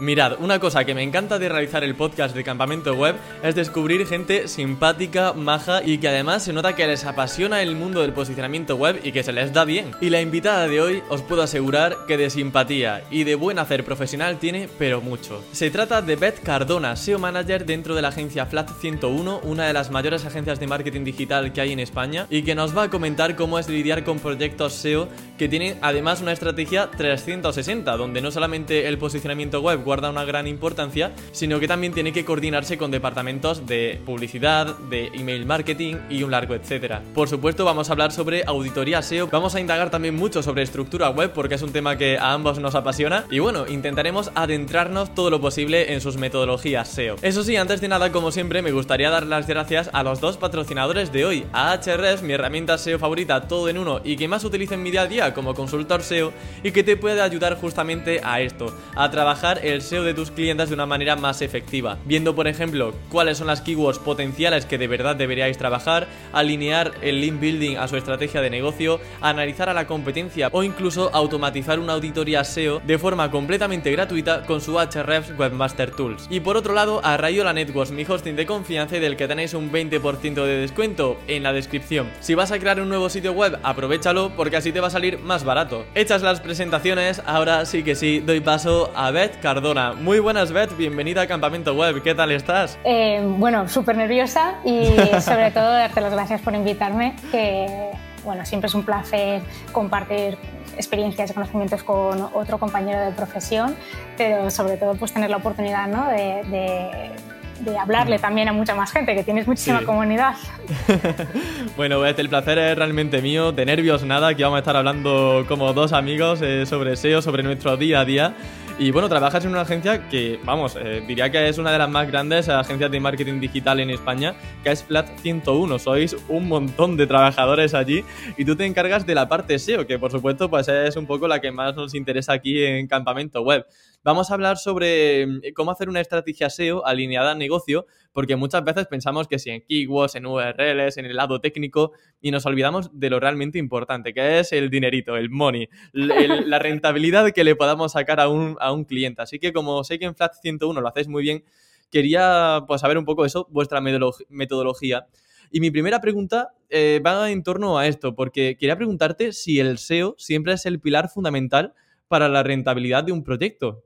Mirad, una cosa que me encanta de realizar el podcast de Campamento Web es descubrir gente simpática, maja y que además se nota que les apasiona el mundo del posicionamiento web y que se les da bien. Y la invitada de hoy os puedo asegurar que de simpatía y de buen hacer profesional tiene, pero mucho. Se trata de Beth Cardona, SEO Manager dentro de la agencia Flat 101, una de las mayores agencias de marketing digital que hay en España, y que nos va a comentar cómo es lidiar con proyectos SEO que tienen además una estrategia 360, donde no solamente el posicionamiento web guarda una gran importancia, sino que también tiene que coordinarse con departamentos de publicidad, de email marketing y un largo etcétera. Por supuesto, vamos a hablar sobre auditoría SEO, vamos a indagar también mucho sobre estructura web porque es un tema que a ambos nos apasiona y bueno, intentaremos adentrarnos todo lo posible en sus metodologías SEO. Eso sí, antes de nada, como siempre, me gustaría dar las gracias a los dos patrocinadores de hoy, a Ahrefs, mi herramienta SEO favorita todo en uno y que más utilizo en mi día a día como consultor SEO y que te puede ayudar justamente a esto, a trabajar el SEO de tus clientes de una manera más efectiva, viendo por ejemplo cuáles son las keywords potenciales que de verdad deberíais trabajar, alinear el link building a su estrategia de negocio, analizar a la competencia o incluso automatizar una auditoría SEO de forma completamente gratuita con su Ahrefs Webmaster Tools. Y por otro lado, a Rayola Networks, mi hosting de confianza y del que tenéis un 20% de descuento en la descripción. Si vas a crear un nuevo sitio web, aprovechalo porque así te va a salir más barato. Hechas las presentaciones, ahora sí que sí, doy paso a Beth Cardona. Muy buenas, Beth, bienvenida a Campamento Web, ¿qué tal estás? Eh, bueno, súper nerviosa y sobre todo darte las gracias por invitarme, que bueno, siempre es un placer compartir experiencias y conocimientos con otro compañero de profesión, pero sobre todo pues tener la oportunidad ¿no? de, de hablarle mm. también a mucha más gente, que tienes muchísima comunidad. bueno, Beth, el placer es realmente mío. De nervios nada, aquí vamos a estar hablando como dos amigos eh, sobre SEO, sobre nuestro día a día. Y bueno, trabajas en una agencia que, vamos, eh, diría que es una de las más grandes agencias de marketing digital en España, que es Flat 101. Sois un montón de trabajadores allí y tú te encargas de la parte SEO, que por supuesto pues es un poco la que más nos interesa aquí en Campamento Web. Vamos a hablar sobre mm, cómo hacer una estrategia SEO alineada al negocio, porque muchas veces pensamos que si en keywords, en URLs, en el lado técnico, y nos olvidamos de lo realmente importante, que es el dinerito, el money, la rentabilidad que le podamos sacar a un, a un cliente. Así que como sé que en Flat 101 lo hacéis muy bien, quería pues, saber un poco eso, vuestra metodología. Y mi primera pregunta eh, va en torno a esto, porque quería preguntarte si el SEO siempre es el pilar fundamental para la rentabilidad de un proyecto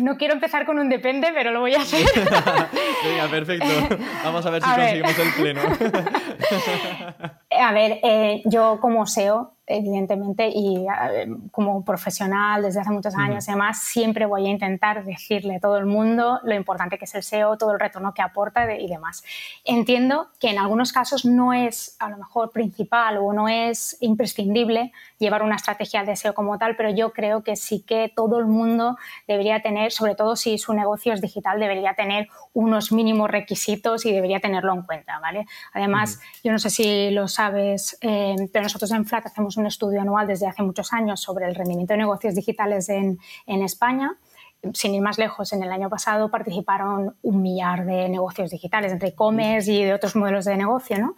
no quiero empezar con un depende, pero lo voy a hacer. Venga, perfecto. Vamos a ver si conseguimos el pleno. a ver, eh, yo como SEO evidentemente, y eh, como profesional desde hace muchos años y demás, siempre voy a intentar decirle a todo el mundo lo importante que es el SEO, todo el retorno que aporta y demás. Entiendo que en algunos casos no es a lo mejor principal o no es imprescindible llevar una estrategia de SEO como tal, pero yo creo que sí que todo el mundo debería tener, sobre todo si su negocio es digital, debería tener unos mínimos requisitos y debería tenerlo en cuenta, ¿vale? Además, yo no sé si lo sabes, eh, pero nosotros en FLAT hacemos un estudio anual desde hace muchos años sobre el rendimiento de negocios digitales en, en España sin ir más lejos, en el año pasado participaron un millar de negocios digitales, entre e-commerce y de otros modelos de negocio. ¿no?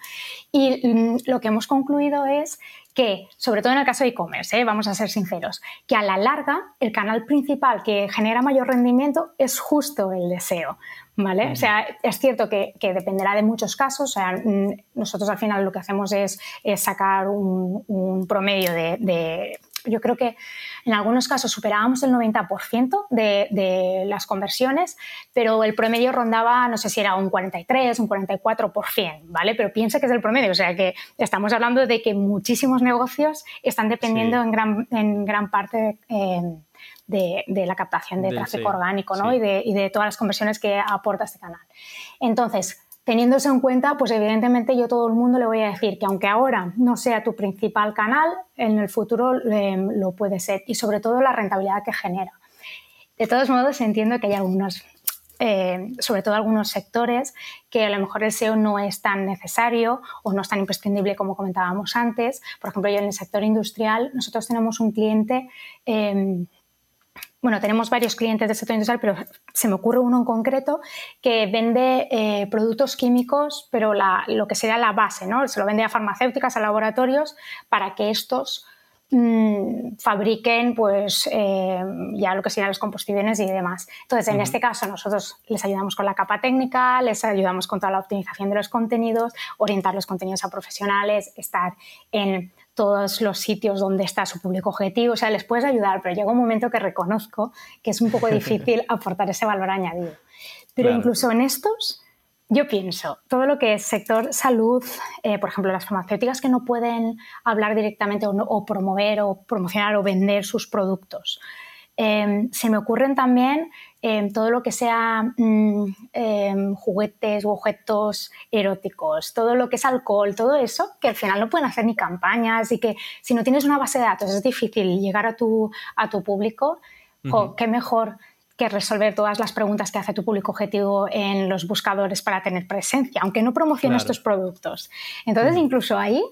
Y mm, lo que hemos concluido es que, sobre todo en el caso de e-commerce, ¿eh? vamos a ser sinceros, que a la larga el canal principal que genera mayor rendimiento es justo el deseo. ¿Vale? O sea, es cierto que, dependerá de muchos casos. O sea, mm, nosotros al final lo que hacemos es, sacar un, promedio de, Yo creo que en algunos casos superábamos el 90% de, de, las conversiones, pero el promedio rondaba, no sé si era un 43, un 44%, ¿vale? Pero piensa que es el promedio. O sea, que estamos hablando de que muchísimos negocios están dependiendo en, gran, en gran parte. Eh, de, la captación de, tráfico orgánico ¿no? y, de, todas las conversiones que aporta este canal. Entonces, teniendo eso en cuenta, pues evidentemente yo a todo el mundo le voy a decir que aunque ahora no sea tu principal canal, en el futuro em, lo puede ser y sobre todo la rentabilidad que genera. De todos modos, entiendo que hay algunos, eh, sobre todo algunos sectores, que a lo mejor el SEO no es tan necesario o no es tan imprescindible como comentábamos antes. Por ejemplo, yo en el sector industrial, nosotros tenemos un cliente em, bueno, tenemos varios clientes del sector industrial, pero se me ocurre uno en concreto que vende eh, productos químicos, pero lo que sería la base, ¿no? Se lo vende a farmacéuticas, a laboratorios, para que estos mm, fabriquen pues eh, ya lo que sean los combustibles y demás. Entonces, en este caso, nosotros les ayudamos con la capa técnica, les ayudamos con toda la optimización de los contenidos, orientar los contenidos a profesionales, estar en todos los sitios donde está su público objetivo, o sea, les puedes ayudar, pero llega un momento que reconozco que es un poco difícil aportar ese valor añadido. Pero incluso en estos, yo pienso, todo lo que es sector salud, eh, por ejemplo, las farmacéuticas que no pueden hablar directamente o, promover o promocionar o vender sus productos. Em, se me ocurren también em, todo lo que sea mm, em, juguetes u objetos eróticos, todo lo que es alcohol, todo eso, que al final no pueden hacer ni campañas y que si no tienes una base de datos es difícil llegar a tu, a tu público, qué mejor que resolver todas las preguntas que hace tu público objetivo en los buscadores para tener presencia, aunque no promociones estos productos. Entonces, incluso ahí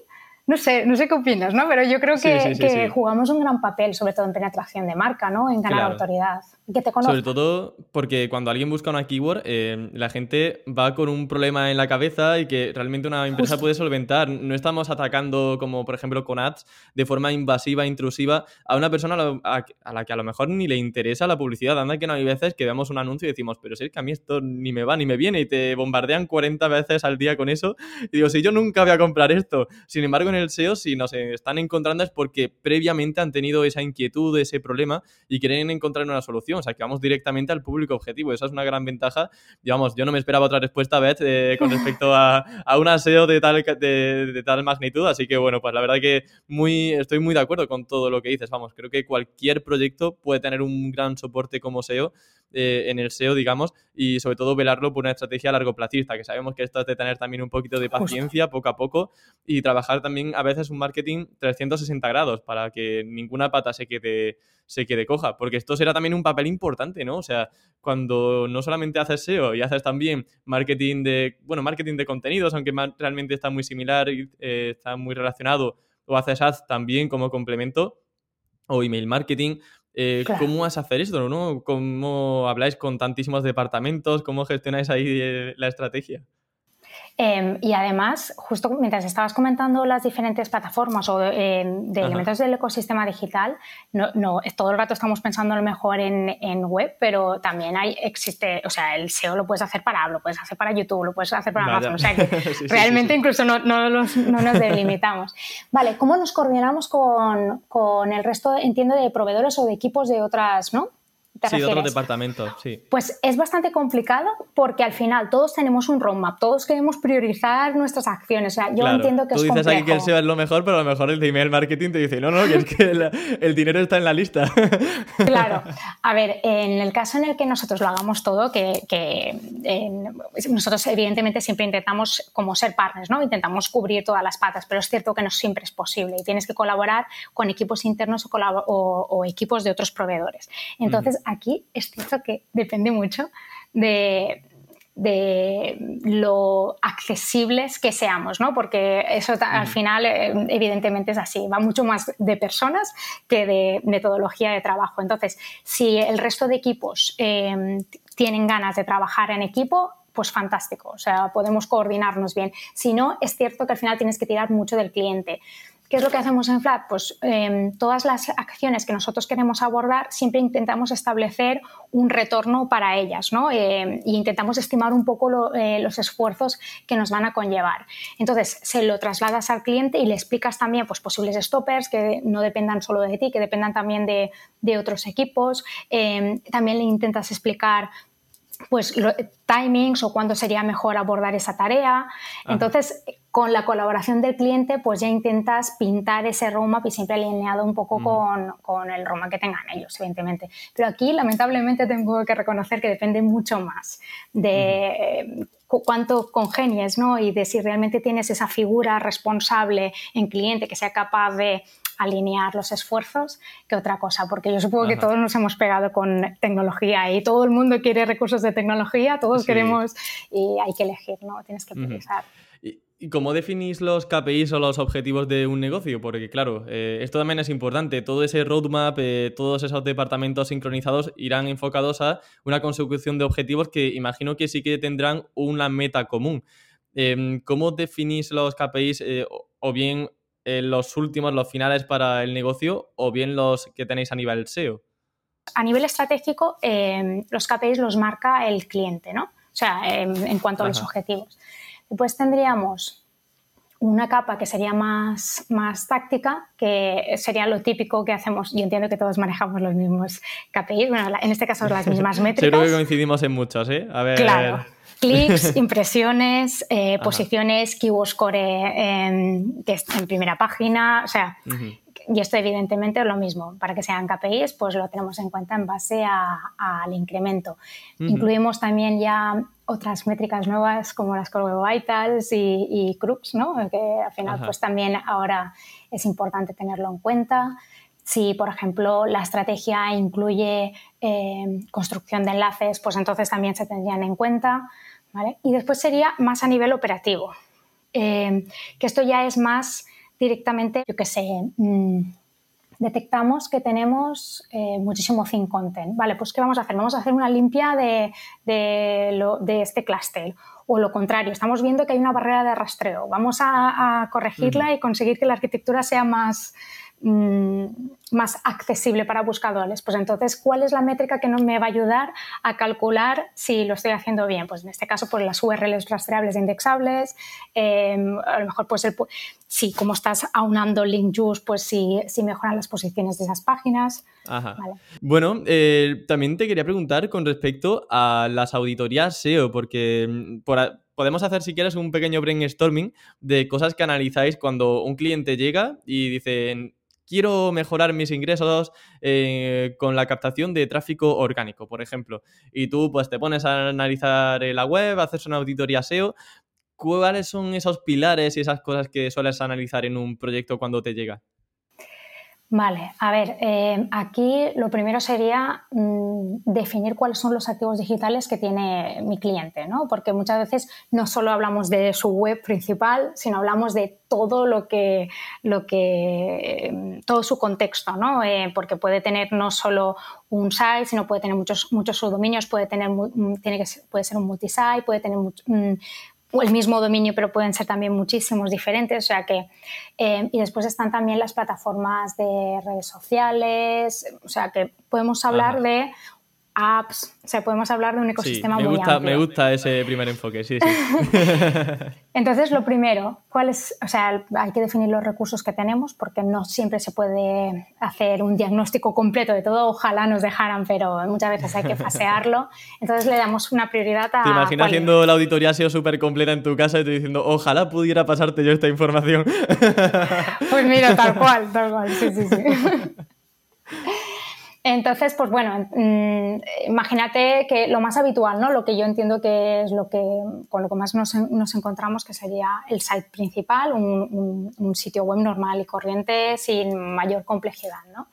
no sé, no sé qué opinas, ¿no? Pero yo creo que, jugamos un gran papel, sobre todo en penetración de marca, ¿no? En ganar autoridad. Que te Sobre todo porque cuando alguien busca una keyword, eh, la gente va con un problema en la cabeza y que realmente una empresa puede solventar. No estamos atacando, como por ejemplo con ads, de forma invasiva, intrusiva, a una persona a, la que a lo mejor ni le interesa la publicidad. Anda que no hay veces que vemos un anuncio y decimos, pero si es que a mí esto ni me va ni me viene y te bombardean 40 veces al día con eso. Y digo, si yo nunca voy a comprar esto. Sin embargo, el SEO, si nos están encontrando es porque previamente han tenido esa inquietud, ese problema y quieren encontrar una solución. O sea, que vamos directamente al público objetivo. Esa es una gran ventaja. Digamos, yo no me esperaba otra respuesta, Beth, eh, con respecto a, a un SEO de tal, de, tal magnitud. Así que, bueno, pues la verdad que muy, estoy muy de acuerdo con todo lo que dices. Vamos, creo que cualquier proyecto puede tener un gran soporte como SEO eh, en el SEO, digamos, y sobre todo velarlo por una estrategia a largo plazista, que sabemos que esto es de tener también un poquito de paciencia poco a poco y trabajar también a veces un marketing 360 grados para que ninguna pata se quede, se quede coja, porque esto será también un papel importante, ¿no? O sea, cuando no solamente haces SEO y haces también marketing de, bueno, marketing de contenidos, aunque realmente está muy similar y eh, está muy relacionado, o haces ads también como complemento, o email marketing, eh, ¿Cómo vas a hacer esto? ¿no? ¿Cómo habláis con tantísimos departamentos? ¿Cómo gestionáis ahí eh, la estrategia? Em, y además, justo mientras estabas comentando las diferentes plataformas o em, de elementos del ecosistema digital, no, no, todo el rato estamos pensando a lo mejor en, en, web, pero también hay, existe, o sea, el SEO lo puedes hacer para lo puedes hacer para YouTube, lo puedes hacer para Amazon, o sea que realmente incluso no, no, no, nos delimitamos. Vale, ¿cómo nos coordinamos con, con el resto, entiendo, de proveedores o de equipos de otras, ¿no? Sí, otro departamento, sí. Pues es bastante complicado porque al final todos tenemos un roadmap, todos queremos priorizar nuestras acciones. O sea, yo entiendo que Tú dices aquí que el SEO es lo mejor, pero a lo mejor el de email marketing te dice, no, no, que es que el, dinero está en la lista. Claro. A ver, en el caso en el que nosotros lo hagamos todo, que, nosotros evidentemente siempre intentamos como ser partners, ¿no? Intentamos cubrir todas las patas, pero es cierto que no siempre es posible y tienes que colaborar con equipos internos o, equipos de otros proveedores. Entonces, aquí es cierto que depende mucho de, lo accesibles que seamos, ¿no? Porque eso al final eh, evidentemente es así, va mucho más de personas que de metodología de trabajo. Entonces, si el resto de equipos em, tienen ganas de trabajar en equipo, pues fantástico, o sea, podemos coordinarnos bien. Si no, es cierto que al final tienes que tirar mucho del cliente. ¿Qué es lo que hacemos en Flat? Pues em, todas las acciones que nosotros queremos abordar siempre intentamos establecer un retorno para ellas, ¿no? e intentamos estimar un poco eh, los esfuerzos que nos van a conllevar. Entonces, se lo trasladas al cliente y le explicas también pues, posibles stoppers que no dependan solo de ti, que dependan también de, de otros equipos. Em, también le intentas explicar pues timings o cuándo sería mejor abordar esa tarea. Entonces, con la colaboración del cliente, pues ya intentas pintar ese roadmap y siempre alineado un poco con, con, el roadmap que tengan ellos, evidentemente. Pero aquí, lamentablemente, tengo que reconocer que depende mucho más de cuánto congenies, ¿no? Y de si realmente tienes esa figura responsable en cliente que sea capaz de alinear los esfuerzos que otra cosa, porque yo supongo que todos nos hemos pegado con tecnología y todo el mundo quiere recursos de tecnología, todos queremos y hay que elegir, ¿no? Tienes que priorizar. ¿Y cómo definís los KPIs o los objetivos de un negocio? Porque claro, eh, esto también es importante. Todo ese roadmap, eh, todos esos departamentos sincronizados irán enfocados a una consecución de objetivos que imagino que sí que tendrán una meta común. Em, ¿Cómo definís los KPIs eh, o bien los últimos, los finales para el negocio o bien los que tenéis a nivel SEO? A nivel estratégico, em, los KPIs los marca el cliente, ¿no? O sea, em, en cuanto a los objetivos. Después tendríamos una capa que sería más, más táctica, que sería lo típico que hacemos. Yo entiendo que todos manejamos los mismos KPIs, bueno, en este caso las mismas métricas. Seguro que coincidimos en muchos, ¿eh? A ver. Claro. Clics, impresiones, eh, posiciones, keyword score en, que en primera página, o sea, y esto evidentemente es lo mismo. Para que sean KPIs, pues lo tenemos en cuenta en base al incremento. Incluimos también ya otras métricas nuevas como las Core Vitals y, y ¿no? que al final pues también ahora es importante tenerlo en cuenta. Si, por ejemplo, la estrategia incluye eh, construcción de enlaces, pues entonces también se tendrían en cuenta. ¿vale? Y después sería más a nivel operativo, eh, que esto ya es más directamente, yo qué sé, mm, detectamos que tenemos eh, muchísimo thin content. Vale, pues ¿qué vamos a hacer? Vamos a hacer una limpia de, de, este clúster. O lo contrario, estamos viendo que hay una barrera de rastreo. Vamos a, corregirla y conseguir que la arquitectura sea más, Mm, más accesible para buscadores. Pues entonces, ¿cuál es la métrica que me va a ayudar a calcular si lo estoy haciendo bien? Pues en este caso, pues las URLs rastreables e indexables, em, a lo mejor pues el, si como estás aunando link juice, pues si, si mejoran las posiciones de esas páginas. Bueno, eh, también te quería preguntar con respecto a las auditorías SEO, porque mm, podemos hacer, si quieres, un pequeño brainstorming de cosas que analizáis cuando un cliente llega y dice, quiero mejorar mis ingresos eh, con la captación de tráfico orgánico, por ejemplo. Y tú pues te pones a analizar la web, haces una auditoría SEO. ¿Cuáles son esos pilares y esas cosas que sueles analizar en un proyecto cuando te llega? Vale, a ver, eh, aquí lo primero sería mm, definir cuáles son los activos digitales que tiene mi cliente, ¿no? Porque muchas veces no solo hablamos de su web principal, sino hablamos de todo lo que, lo que mm, todo su contexto, ¿no? Eh, porque puede tener no solo un site, sino puede tener muchos, muchos subdominios, puede tener, mm, tiene que, puede ser un multisite, puede tener el mismo dominio, pero pueden ser también muchísimos diferentes. O sea que, eh, y después están también las plataformas de redes sociales. O sea que podemos hablar de apps, o sea, podemos hablar de un ecosistema me muy gusta, amplio. Me gusta ese primer enfoque, sí, sí. Entonces, lo primero, ¿cuál es? O sea, hay que definir los recursos que tenemos porque no siempre se puede hacer un diagnóstico completo de todo. Ojalá nos dejaran, pero muchas veces hay que fasearlo. Entonces, le damos una prioridad a. ¿Te imaginas haciendo la auditoría SEO súper completa en tu casa y te diciendo, ojalá pudiera pasarte yo esta información? Pues mira, tal cual, tal cual, sí, sí, sí. Entonces, pues bueno, mm, imagínate que lo más habitual, ¿no? Lo que yo entiendo que es lo que con lo que más nos, encontramos, que sería el site principal, un, sitio web normal y corriente sin mayor complejidad, ¿no?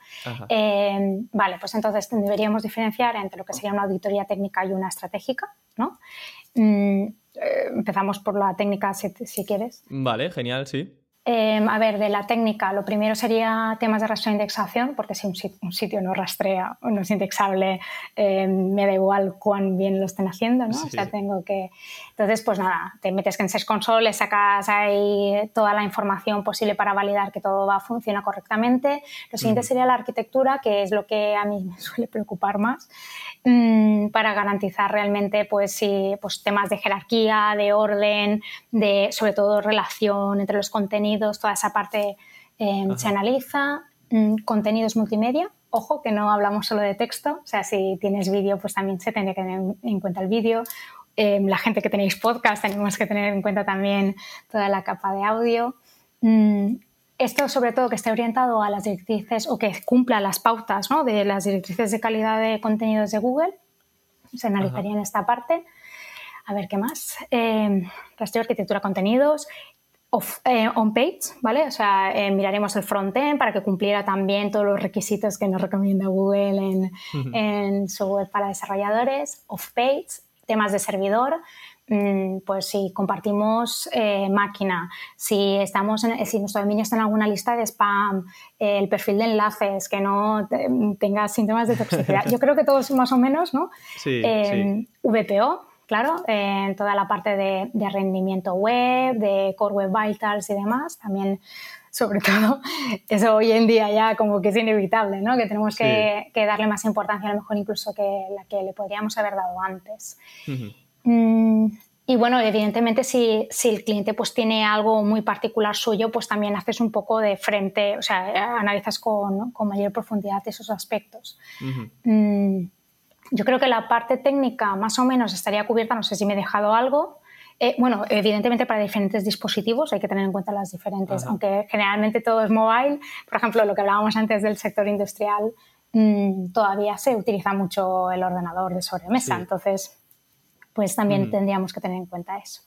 Eh, vale, pues entonces deberíamos diferenciar entre lo que sería una auditoría técnica y una estratégica, ¿no? Mm, eh, empezamos por la técnica, si, si quieres. Vale, genial, sí. Em, a ver, de la técnica, lo primero sería temas de rastreo e indexación, porque si un, sitio no rastrea o no es indexable, em, me da igual cuán bien lo estén haciendo, ¿no? O sea, tengo que... Entonces, pues nada, te metes en Search Console, sacas ahí toda la información posible para validar que todo va a funcionar correctamente. Lo siguiente sería la arquitectura, que es lo que a mí me suele preocupar más, mm, para garantizar realmente, pues, sí, pues temas de jerarquía, de orden, de sobre todo relación entre los contenidos toda esa parte em, se analiza. Mm, contenidos multimedia, ojo que no hablamos solo de texto, o sea, si tienes vídeo, pues también se tiene que tener en cuenta el vídeo. Em, la gente que tenéis podcast, tenemos que tener en cuenta también toda la capa de audio. Mm, esto sobre todo que esté orientado a las directrices o que cumpla las pautas ¿no? de las directrices de calidad de contenidos de Google, se analizaría en esta parte. A ver qué más. Eh, rastreo arquitectura contenidos eh, on-page, ¿vale? O sea, eh, miraremos el frontend para que cumpliera también todos los requisitos que nos recomienda Google en, su web para desarrolladores. Off-page, temas de servidor, mm, pues si compartimos eh, máquina, si estamos en, si nuestro dominio está en alguna lista de spam, el perfil de enlaces, que no tenga síntomas de toxicidad. Yo creo que todos más o menos, ¿no? Sí, sí. VPO, claro, en toda la parte de, rendimiento web, de Core Web Vitals y demás. También sobre todo, eso hoy en día ya como que es inevitable, ¿no? Que tenemos que, darle más importancia a lo mejor incluso que la que le podríamos haber dado antes. Mm, y bueno, evidentemente si, si, el cliente pues tiene algo muy particular suyo, pues también haces un poco de frente, o sea, analizas con, con mayor profundidad esos aspectos. Mm, yo creo que la parte técnica más o menos estaría cubierta, no sé si me he dejado algo. Eh, bueno, evidentemente para diferentes dispositivos hay que tener en cuenta las diferentes, aunque generalmente todo es mobile. Por ejemplo, lo que hablábamos antes del sector industrial, mm, todavía se utiliza mucho el ordenador de sobremesa, entonces pues también tendríamos que tener en cuenta eso.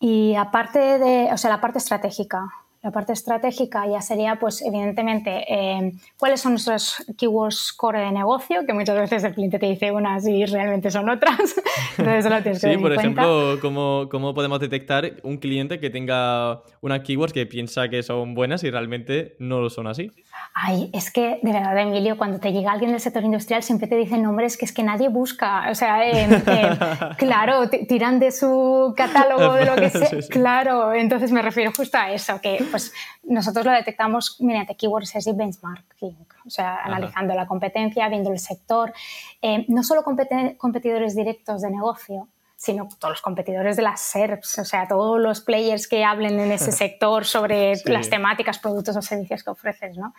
Y aparte de, o sea, la parte estratégica, la parte estratégica ya sería, pues, evidentemente, eh, cuáles son nuestros keywords core de negocio, que muchas veces el cliente te dice unas y realmente son otras. Entonces, lo tienes que Sí, por ejemplo, ¿cómo, ¿cómo, podemos detectar un cliente que tenga unas keywords que piensa que son buenas y realmente no lo son así? Ay, es que, de verdad, Emilio, cuando te llega alguien del sector industrial siempre te dicen nombres que es que nadie busca. O sea, eh, eh, claro, tiran de su catálogo de lo que sea. Claro, entonces me refiero justo a eso, que pues nosotros lo detectamos mediante keywords y benchmarking, o sea, analizando la competencia, viendo el sector, eh, no solo competidores directos de negocio, sino todos los competidores de las SERPs, o sea, todos los players que hablen en ese sector sobre las temáticas, productos o servicios que ofreces, ¿no?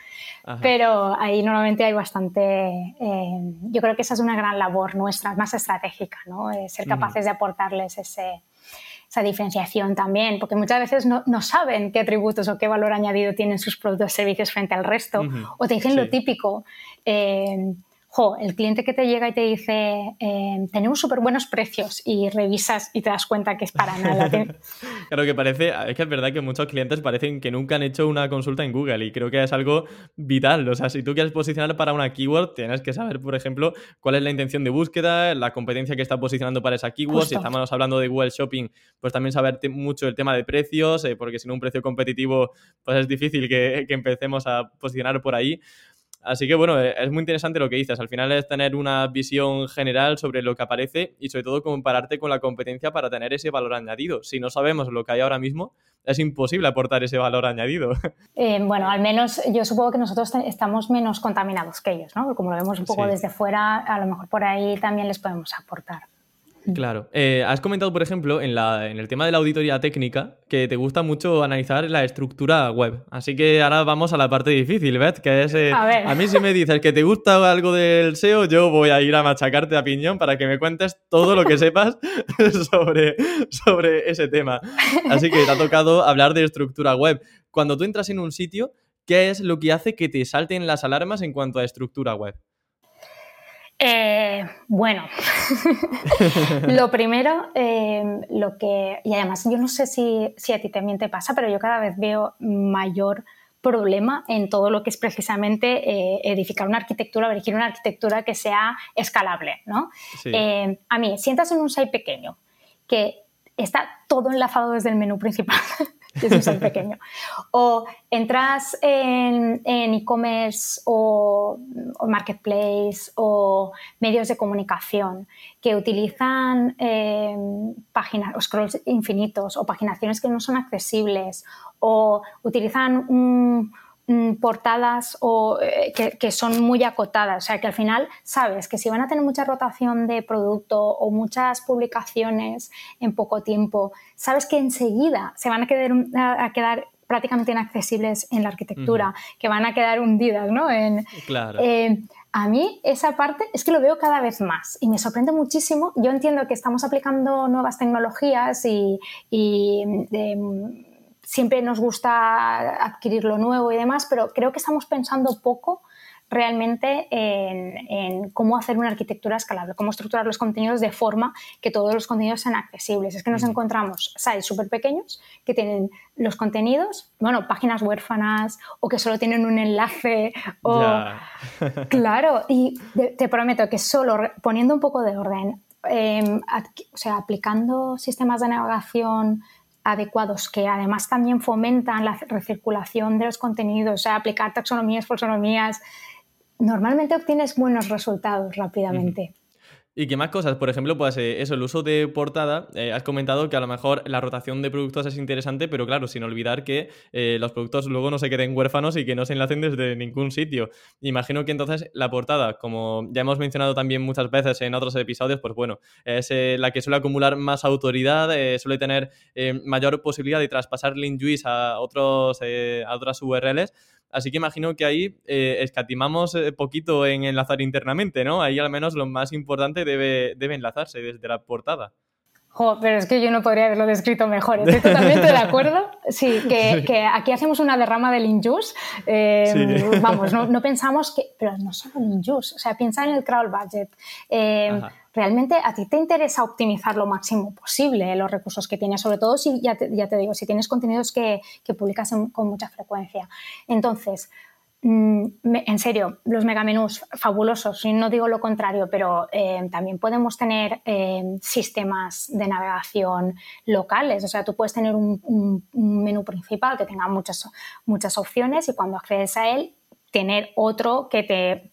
Pero ahí normalmente hay bastante, eh, yo creo que esa es una gran labor nuestra, más estratégica, ¿no? Eh, ser capaces de aportarles ese, esa diferenciación también, porque muchas veces no, no, saben qué atributos o qué valor añadido tienen sus productos o servicios frente al resto, o te dicen lo típico. Eh, el cliente que te llega y te dice, eh, tenemos súper buenos precios y revisas y te das cuenta que es para nada. claro que parece, es que es verdad que muchos clientes parecen que nunca han hecho una consulta en Google y creo que es algo vital. O sea, si tú quieres posicionar para una keyword, tienes que saber, por ejemplo, cuál es la intención de búsqueda, la competencia que está posicionando para esa keyword. Si estamos hablando de Google Shopping, pues también saber mucho el tema de precios, eh, porque si no un precio competitivo, pues es difícil que, que empecemos a posicionar por ahí. Así que bueno, eh, es muy interesante lo que dices. Al final es tener una visión general sobre lo que aparece y sobre todo compararte con la competencia para tener ese valor añadido. Si no sabemos lo que hay ahora mismo, es imposible aportar ese valor añadido. Eh, bueno, al menos yo supongo que nosotros estamos menos contaminados que ellos, ¿no? Como lo vemos un poco desde fuera, a lo mejor por ahí también les podemos aportar. Claro. Eh, has comentado, por ejemplo, en, la, en, el tema de la auditoría técnica, que te gusta mucho analizar la estructura web. Así que ahora vamos a la parte difícil, Beth, que es... Eh, a, mí si me dices que te gusta algo del SEO, yo voy a ir a machacarte a piñón para que me cuentes todo lo que sepas sobre, sobre ese tema. Así que te ha tocado hablar de estructura web. Cuando tú entras en un sitio, ¿qué es lo que hace que te salten las alarmas en cuanto a estructura web? Eh, bueno, lo primero, eh, lo que, y además yo no sé si, si, a ti también te pasa, pero yo cada vez veo mayor problema en todo lo que es precisamente eh, edificar una arquitectura, elegir una arquitectura que sea escalable. ¿no? a mí, sientas en un site pequeño que está todo enlazado desde el menú principal es un pequeño. O entras en e-commerce o, marketplace o medios de comunicación que utilizan em, páginas o scrolls infinitos o paginaciones que no son accesibles o utilizan un portadas o, eh, que, son muy acotadas. O sea, que al final sabes que si van a tener mucha rotación de producto o muchas publicaciones en poco tiempo, sabes que enseguida se van a quedar, a quedar prácticamente inaccesibles en la arquitectura, que van a quedar hundidas, ¿no? En, claro. Eh, a mí esa parte es que lo veo cada vez más y me sorprende muchísimo. Yo entiendo que estamos aplicando nuevas tecnologías y, y em, siempre nos gusta adquirir lo nuevo y demás, pero creo que estamos pensando poco realmente en, cómo hacer una arquitectura escalable, cómo estructurar los contenidos de forma que todos los contenidos sean accesibles. Es que nos encontramos sites súper pequeños que tienen los contenidos, bueno, páginas huérfanas o que solo tienen un enlace o... claro, y te prometo que solo poniendo un poco de orden, em, o sea, aplicando sistemas de navegación adecuados que además también fomentan la recirculación de los contenidos, o sea, aplicar taxonomías, folsonomías, normalmente obtienes buenos resultados rápidamente. ¿Y qué más cosas? Por ejemplo, pues eh, eso, el uso de portada. Eh, has comentado que a lo mejor la rotación de productos es interesante, pero claro, sin olvidar que eh, los productos luego no se queden huérfanos y que no se enlacen desde ningún sitio. Imagino que entonces la portada, como ya hemos mencionado también muchas veces en otros episodios, pues bueno, es la que suele acumular más autoridad, suele tener mayor posibilidad de traspasar link a, otros, a otras URLs. Así que imagino que ahí eh, escatimamos eh, poquito en enlazar internamente, ¿no? Ahí al menos lo más importante debe, debe enlazarse desde la portada. Pero es que yo no podría haberlo descrito mejor. Estoy totalmente de acuerdo. Sí, que, aquí hacemos una derrama del Injust. Eh, vamos, no, pensamos que. Pero no solo el Injust. O sea, piensa en el crowd budget realmente a ti te interesa optimizar lo máximo posible los recursos que tienes, sobre todo si, ya te, ya te digo, si tienes contenidos que, publicas con mucha frecuencia. Entonces, en serio, los megamenús fabulosos, no digo lo contrario, pero eh, también podemos tener eh, sistemas de navegación locales. O sea, tú puedes tener un, un, menú principal que tenga muchas, muchas opciones y cuando accedes a él, tener otro que te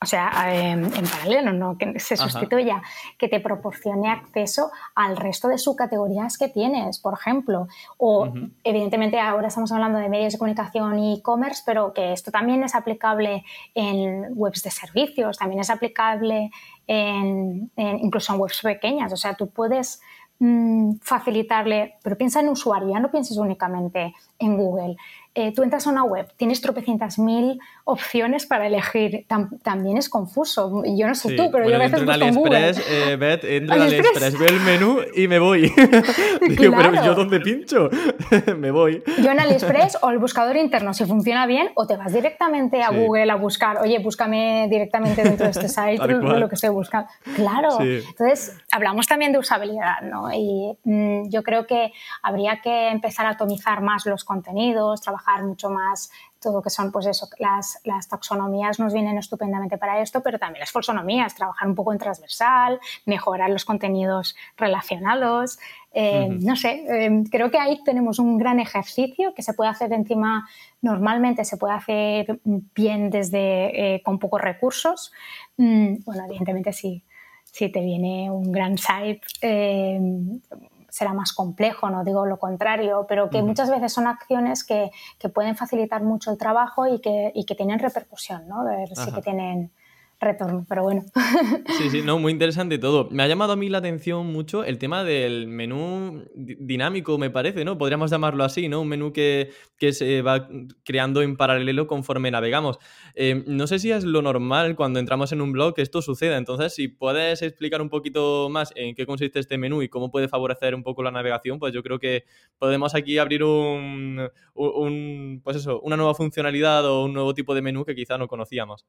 o sea, em, en, paralelo, no que se sustituya, que te proporcione acceso al resto de subcategorías que tienes, por ejemplo. O, evidentemente, ahora estamos hablando de medios de comunicación y e-commerce, pero que esto también es aplicable en webs de servicios, también es aplicable en, incluso en webs pequeñas. O sea, tú puedes mm, facilitarle, pero piensa en usuario, ya no pienses únicamente en Google. Eh, tú entras a una web, tienes tropecientas mil opciones para elegir, también es confuso. Yo no sé tú, pero yo a veces busco en Google. Eh, Beth, entro en AliExpress, veo el menú y me voy. Digo, pero ¿yo dónde pincho? me voy. Yo en AliExpress o el buscador interno, si funciona bien, o te vas directamente a Google a buscar, oye, búscame directamente dentro de este site lo que estoy buscando. Claro. Entonces, hablamos también de usabilidad, ¿no? Y mm, yo creo que habría que empezar a atomizar más los contenidos, trabajar mucho más todo lo que son, pues eso, las, las, taxonomías nos vienen estupendamente para esto, pero también las folsonomías, trabajar un poco en transversal, mejorar los contenidos relacionados. Eh, no sé, eh, creo que ahí tenemos un gran ejercicio que se puede hacer encima, normalmente se puede hacer bien desde eh, con pocos recursos. Mm, bueno, evidentemente si, si te viene un gran site será más complejo, no digo lo contrario, pero que muchas veces son acciones que, que, pueden facilitar mucho el trabajo y que, y que tienen repercusión, ¿no? ver si que tienen retorno, pero bueno. Sí, sí, no, muy interesante todo. Me ha llamado a mí la atención mucho el tema del menú dinámico, me parece, ¿no? Podríamos llamarlo así, ¿no? Un menú que, se va creando en paralelo conforme navegamos. Eh, no sé si es lo normal cuando entramos en un blog que esto suceda, entonces si puedes explicar un poquito más en qué consiste este menú y cómo puede favorecer un poco la navegación, pues yo creo que podemos aquí abrir un, un pues eso, una nueva funcionalidad o un nuevo tipo de menú que quizá no conocíamos.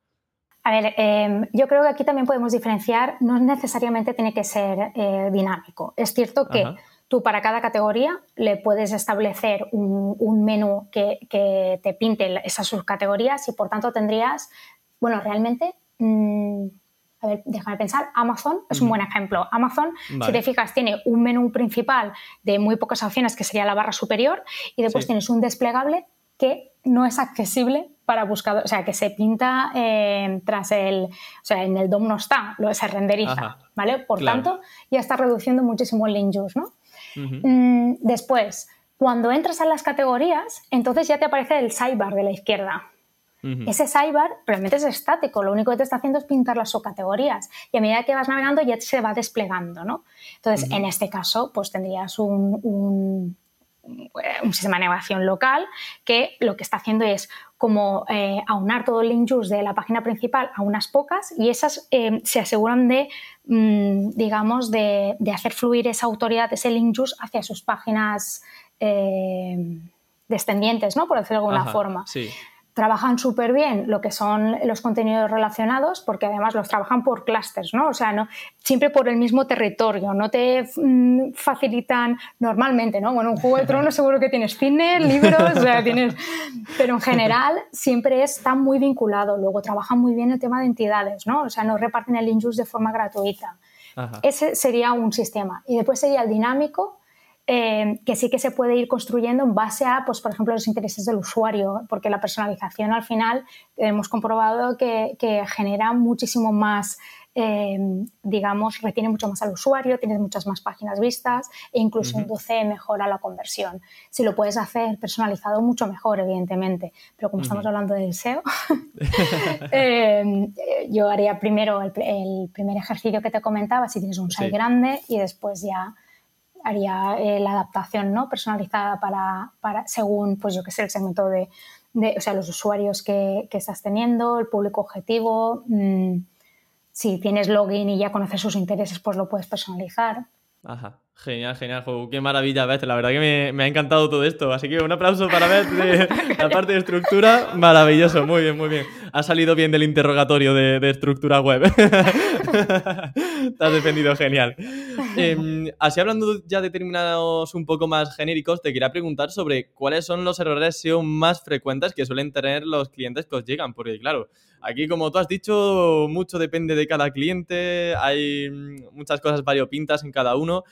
A ver, em, yo creo que aquí también podemos diferenciar, no necesariamente tiene que ser eh, dinámico. Es cierto que tú para cada categoría le puedes establecer un, menú que, te pinte esas subcategorías y por tanto tendrías, bueno, realmente... Mm, a ver, déjame pensar, Amazon es un buen ejemplo. Amazon, si te fijas, tiene un menú principal de muy pocas opciones, que sería la barra superior, y después tienes un desplegable que no es accesible para buscador, o sea, que se pinta eh, tras el, o sea, en el DOM no está, lo se renderiza, ¿vale? Por tanto, ya está reduciendo muchísimo el link juice, ¿no? Mm, después, cuando entras a las categorías, entonces ya te aparece el sidebar de la izquierda. Ese sidebar realmente es estático, lo único que te está haciendo es pintar las subcategorías y a medida que vas navegando ya se va desplegando, ¿no? Entonces, en este caso, pues tendrías un un sistema de navegación local que lo que está haciendo es como eh, aunar todo el link juice de la página principal a unas pocas y esas eh, se aseguran de, mm, digamos, de, hacer fluir esa autoridad, ese link juice hacia sus páginas eh, descendientes, ¿no? Por decirlo de alguna forma. Sí trabajan súper bien lo que son los contenidos relacionados, porque además los trabajan por clústeres, ¿no? O sea, no, siempre por el mismo territorio, no te mm, facilitan normalmente, ¿no? Bueno, un juego de tronos seguro que tienes cine, libros, o sea, tienes... Pero en general siempre está muy vinculado. Luego trabajan muy bien el tema de entidades, ¿no? O sea, no reparten el injust de forma gratuita. Ese sería un sistema. Y después sería el dinámico, eh, que sí que se puede ir construyendo en base a, pues, por ejemplo, los intereses del usuario, porque la personalización al final hemos comprobado que, genera muchísimo más em, digamos, retiene mucho más al usuario, tienes muchas más páginas vistas e incluso en 12 mejora la conversión. Si lo puedes hacer personalizado, mucho mejor, evidentemente. Pero como estamos hablando del SEO, em, yo haría primero el, primer ejercicio que te comentaba, si tienes un site grande, y después ya haría eh, la adaptación ¿no? personalizada para, para, según, pues yo que sé, el segmento de, de o sea, los usuarios que, que, estás teniendo, el público objetivo. Mm, si tienes login y ya conoces sus intereses, pues lo puedes personalizar. Ajá. Genial, genial, qué maravilla, Beth. La verdad que me, ha encantado todo esto. Así que un aplauso para Beth de la parte de estructura. Maravilloso, muy bien, muy bien. Ha salido bien del interrogatorio de, estructura web. Te has defendido genial. Em, así hablando ya de términos un poco más genéricos, te quería preguntar sobre cuáles son los errores SEO más frecuentes que suelen tener los clientes que os llegan. Porque claro, aquí como tú has dicho, mucho depende de cada cliente. Hay muchas cosas variopintas en cada uno.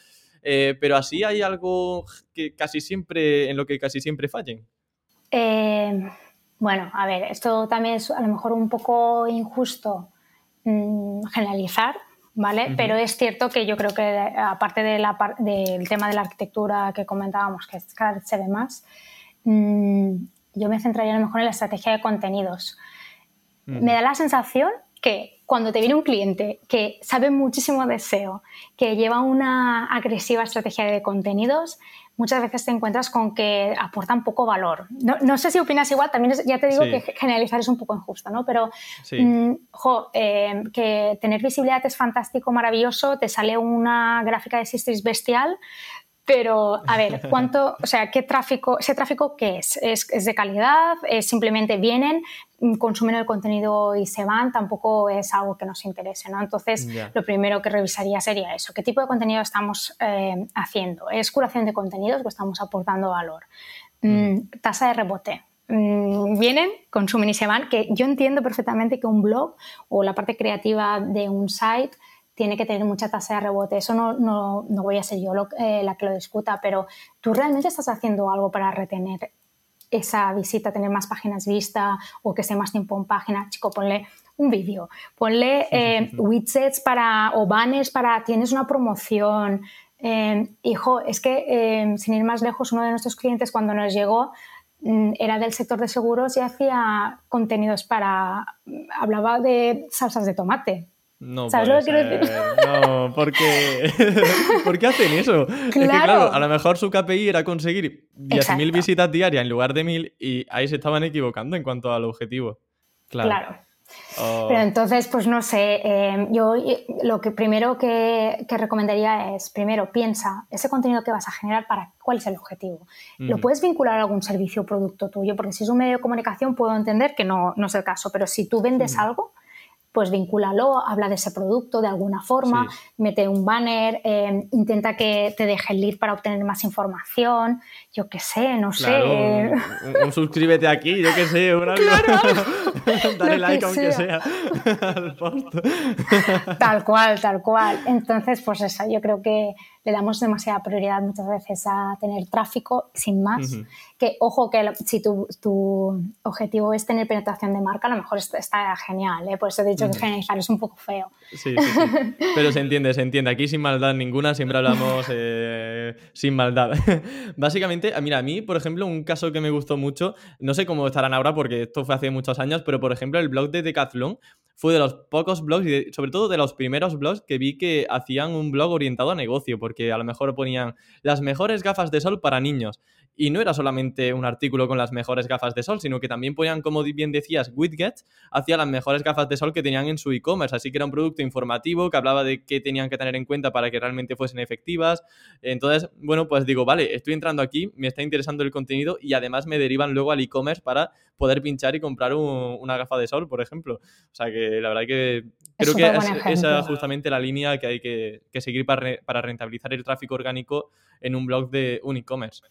Eh, pero así hay algo que casi siempre, en lo que casi siempre fallen. Eh, bueno, a ver, esto también es a lo mejor un poco injusto mm, generalizar, ¿vale? Pero es cierto que yo creo que aparte de del tema de la arquitectura que comentábamos, que cada vez se ve más, mm, yo me centraría a lo mejor en la estrategia de contenidos. Me da la sensación que cuando te viene un cliente que sabe muchísimo de SEO, que lleva una agresiva estrategia de contenidos, muchas veces te encuentras con que aportan poco valor. No, sé si opinas igual, también ya te digo que generalizar es un poco injusto, ¿no? Pero, mm, eh, que tener visibilidad es fantástico, maravilloso, te sale una gráfica de Sistris bestial, pero, a ver, ¿cuánto, o sea, qué tráfico, ese tráfico qué es? ¿Es, de calidad? ¿Es simplemente vienen, consumen el contenido y se van? Tampoco es algo que nos interese, ¿no? Entonces, lo primero que revisaría sería eso. ¿Qué tipo de contenido estamos eh, haciendo? ¿Es curación de contenidos o estamos aportando valor? Mm, mm. tasa de rebote. Mm, vienen, consumen y se van, que yo entiendo perfectamente que un blog o la parte creativa de un site tiene que tener mucha tasa de rebote. Eso no, no, no voy a ser yo eh, la que lo discuta, pero tú realmente estás haciendo algo para retener esa visita, tener más páginas vistas o que esté más tiempo en página. Chico, ponle un vídeo, ponle eh, widgets para, o banners para, tienes una promoción. Eh, hijo, es que sin ir más lejos, uno de nuestros clientes cuando nos llegó mm, era del sector de seguros y hacía contenidos para, hablaba de salsas de tomate no, ¿Sabes lo que quiero decir? No, porque ¿por qué hacen eso? Es que, claro, a lo mejor su KPI era conseguir 10.000 visitas diarias en lugar de 1.000 y ahí se estaban equivocando en cuanto al objetivo. Claro. Oh. Pero entonces, pues no sé, em, yo lo que primero que, recomendaría es, primero, piensa ese contenido que vas a generar para cuál es el objetivo. ¿Lo puedes vincular a algún servicio o producto tuyo? Porque si es un medio de comunicación puedo entender que no, no es el caso, pero si tú vendes algo, pues vincúlalo, habla de ese producto de alguna forma, mete un banner, eh, intenta que te deje el lead para obtener más información, yo qué sé, no sé. Un, suscríbete aquí, yo qué sé, una claro, Dale like aunque sea al post. Tal cual, tal cual. Entonces, pues eso, yo creo que le damos demasiada prioridad muchas veces a tener tráfico sin más. Que, ojo, que si tu, tu, objetivo es tener penetración de marca, a lo mejor está, genial, ¿eh? por eso he dicho que generalizar es un poco feo. Sí, sí, sí. Pero se entiende, se entiende. Aquí sin maldad ninguna, siempre hablamos eh, sin maldad. Básicamente, mira, a mí, por ejemplo, un caso que me gustó mucho, no sé cómo estarán ahora porque esto fue hace muchos años, pero por ejemplo, el blog de Decathlon fue de los pocos blogs y sobre todo de los primeros blogs que vi que hacían un blog orientado a negocio, porque a lo mejor ponían las mejores gafas de sol para niños. Y no era solamente un artículo con las mejores gafas de sol, sino que también ponían, como bien decías, widgets hacia las mejores gafas de sol que tenían en su e-commerce. Así que era un producto informativo que hablaba de qué tenían que tener en cuenta para que realmente fuesen efectivas. Entonces, bueno, pues digo, vale, estoy entrando aquí, me está interesando el contenido y además me derivan luego al e-commerce para poder pinchar y comprar una gafa de sol, por ejemplo. O sea que la verdad que creo que es, esa es justamente la línea que hay que, seguir para, para rentabilizar el tráfico orgánico en un blog de un e-commerce.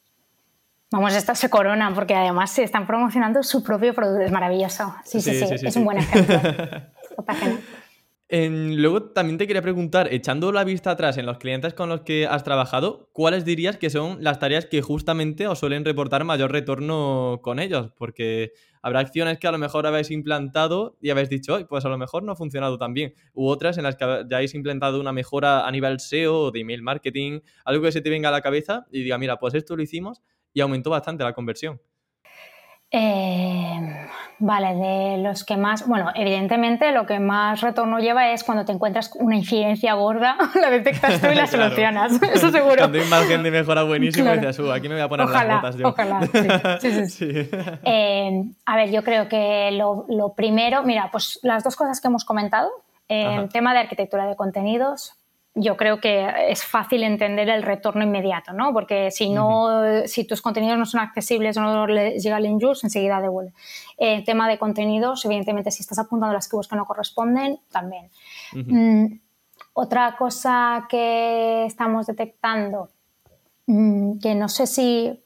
Vamos, esta se corona porque además se están promocionando su propio producto. Es maravilloso. Sí, sí, sí, es un buen ejemplo. luego también te quería preguntar, echando la vista atrás en los clientes con los que has trabajado, ¿cuáles dirías que son las tareas que justamente os suelen reportar mayor retorno con ellos? Porque habrá acciones que a lo mejor habéis implantado y habéis dicho, pues a lo mejor no ha funcionado tan bien. U otras en las que ya habéis implantado una mejora a nivel SEO o de email marketing, algo que se te venga a la cabeza y diga, mira, pues esto lo hicimos y aumentó bastante la conversión. Eh, vale, de los que más, bueno, evidentemente lo que más retorno lleva es cuando te encuentras una incidencia gorda, la detectas tú y la solucionas, eso seguro. Cuando hay margen de mejora buenísimo y dices, uh, aquí me voy a poner las botas yo. Ojalá, sí, sí, sí. Eh, a ver, yo creo que lo, lo, primero, mira, pues las dos cosas que hemos comentado, el tema de arquitectura de contenidos, yo creo que es fácil entender el retorno inmediato, ¿no? Porque si no, si tus contenidos no son accesibles o no les llega el injust, enseguida devuelve. El tema de contenidos, evidentemente, si estás apuntando las keywords que no corresponden, también. Mm, otra cosa que estamos detectando, mm, que no sé si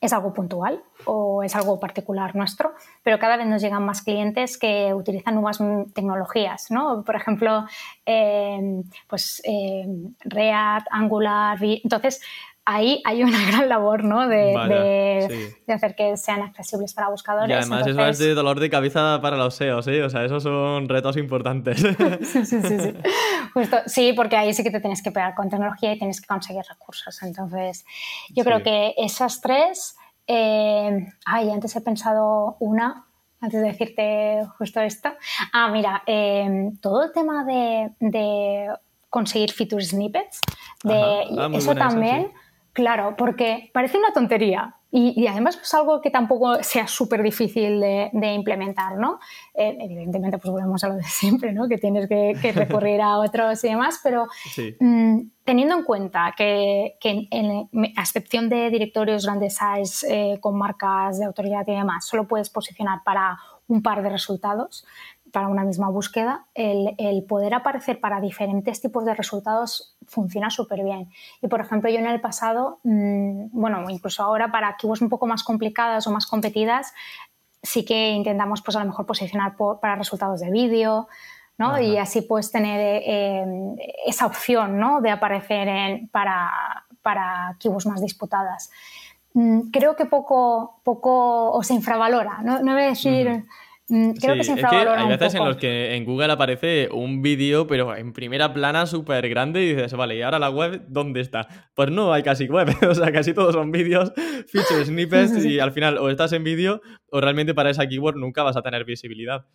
es algo puntual o es algo particular nuestro, pero cada vez nos llegan más clientes que utilizan nuevas tecnologías, ¿no? Por ejemplo, eh, pues eh, React, Angular, entonces ahí hay una gran labor ¿no? de, hacer que sean accesibles para buscadores. Y además eso es de dolor de cabeza para los SEOs, ¿eh? o sea, esos son retos importantes. sí, sí, sí, sí. sí, porque ahí sí que te tienes que pegar con tecnología y tienes que conseguir recursos. Entonces, yo creo que esas tres... Eh, ay, antes he pensado una, antes de decirte justo esto. Ah, mira, eh, todo el tema de, conseguir feature snippets, de, ah, eso también... Claro, porque parece una tontería y, además es algo que tampoco sea súper difícil de, implementar, ¿no? Eh, evidentemente, pues volvemos a lo de siempre, ¿no? Que tienes que, recurrir a otros y demás, pero mm, teniendo en cuenta que, en, a excepción de directorios grandes size eh, con marcas de autoridad y demás, solo puedes posicionar para un par de resultados, para una misma búsqueda, el, poder aparecer para diferentes tipos de resultados funciona súper bien. Y por ejemplo, yo en el pasado, mm, bueno, incluso ahora para keywords un poco más complicadas o más competidas, sí que intentamos pues a lo mejor posicionar para resultados de vídeo, ¿no? Y así puedes tener eh, esa opción, ¿no? De aparecer en, para, para keywords más disputadas. Mm, creo que poco, poco o se infravalora, no, no voy a decir... creo que se es que hay veces en los que en Google aparece un vídeo, pero en primera plana súper grande y dices, vale, ¿y ahora la web dónde está? Pues no hay casi web, o sea, casi todos son vídeos, feature snippets y al final o estás en vídeo o realmente para esa keyword nunca vas a tener visibilidad.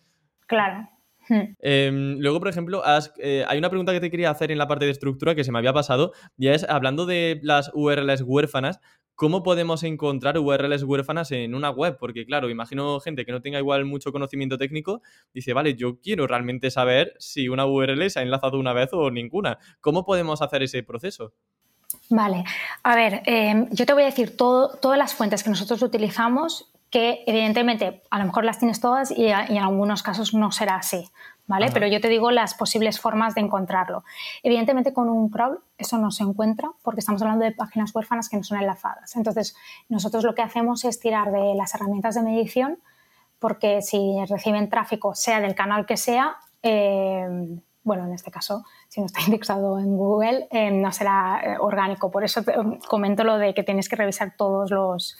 Claro. Em, luego, por ejemplo, eh, hay una pregunta que te quería hacer en la parte de estructura que se me había pasado, ya es hablando de las URLs huérfanas, ¿cómo podemos encontrar URLs huérfanas en una web? Porque, claro, imagino gente que no tenga igual mucho conocimiento técnico, dice, vale, yo quiero realmente saber si una URL se ha enlazado una vez o ninguna. ¿Cómo podemos hacer ese proceso? Vale, a ver, em, yo te voy a decir todas las fuentes que nosotros utilizamos, que evidentemente a lo mejor las tienes todas y, y en algunos casos no será así. ¿Vale? Pero yo te digo las posibles formas de encontrarlo. Evidentemente con un crawl eso no se encuentra porque estamos hablando de páginas huérfanas que no son enlazadas. Entonces, nosotros lo que hacemos es tirar de las herramientas de medición porque si reciben tráfico, sea del canal que sea, eh, bueno, en este caso, si no está indexado en Google, eh, no será eh, orgánico. Por eso comento lo de que tienes que revisar todos los,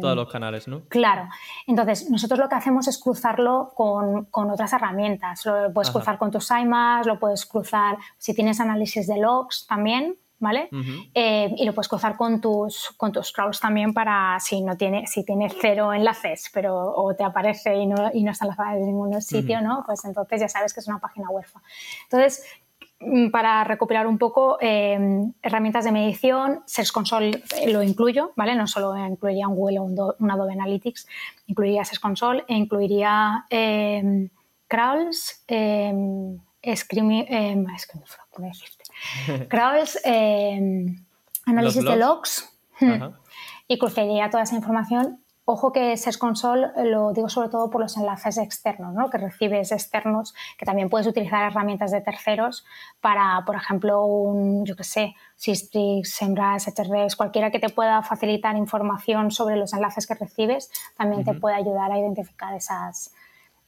todos los canales, ¿no? Claro. Entonces, nosotros lo que hacemos es cruzarlo con, otras herramientas. Lo puedes cruzar con tus IMAX, lo puedes cruzar si tienes análisis de logs también, ¿vale? Eh, y lo puedes cruzar con tus, con tus crawls también para si no tiene, si tiene cero enlaces, pero o te aparece y no, y no está enlazada en ningún sitio, ¿no? Pues entonces ya sabes que es una página huérfana. Entonces, para recopilar un poco em, herramientas de medición, Search Console eh, lo incluyo, ¿vale? No solo incluiría un Google o un, Adobe Analytics, incluiría Search Console e incluiría eh, crawls, eh, es que no crawls, análisis de logs. Hmm, y cruzaría toda esa información Ojo que Search Console eh, lo digo sobre todo por los enlaces externos, ¿no? que recibes externos, que también puedes utilizar herramientas de terceros para, por ejemplo, un, yo qué sé, Sistrix, Semrush, Hrefs, cualquiera que te pueda facilitar información sobre los enlaces que recibes, también te puede ayudar a identificar esas,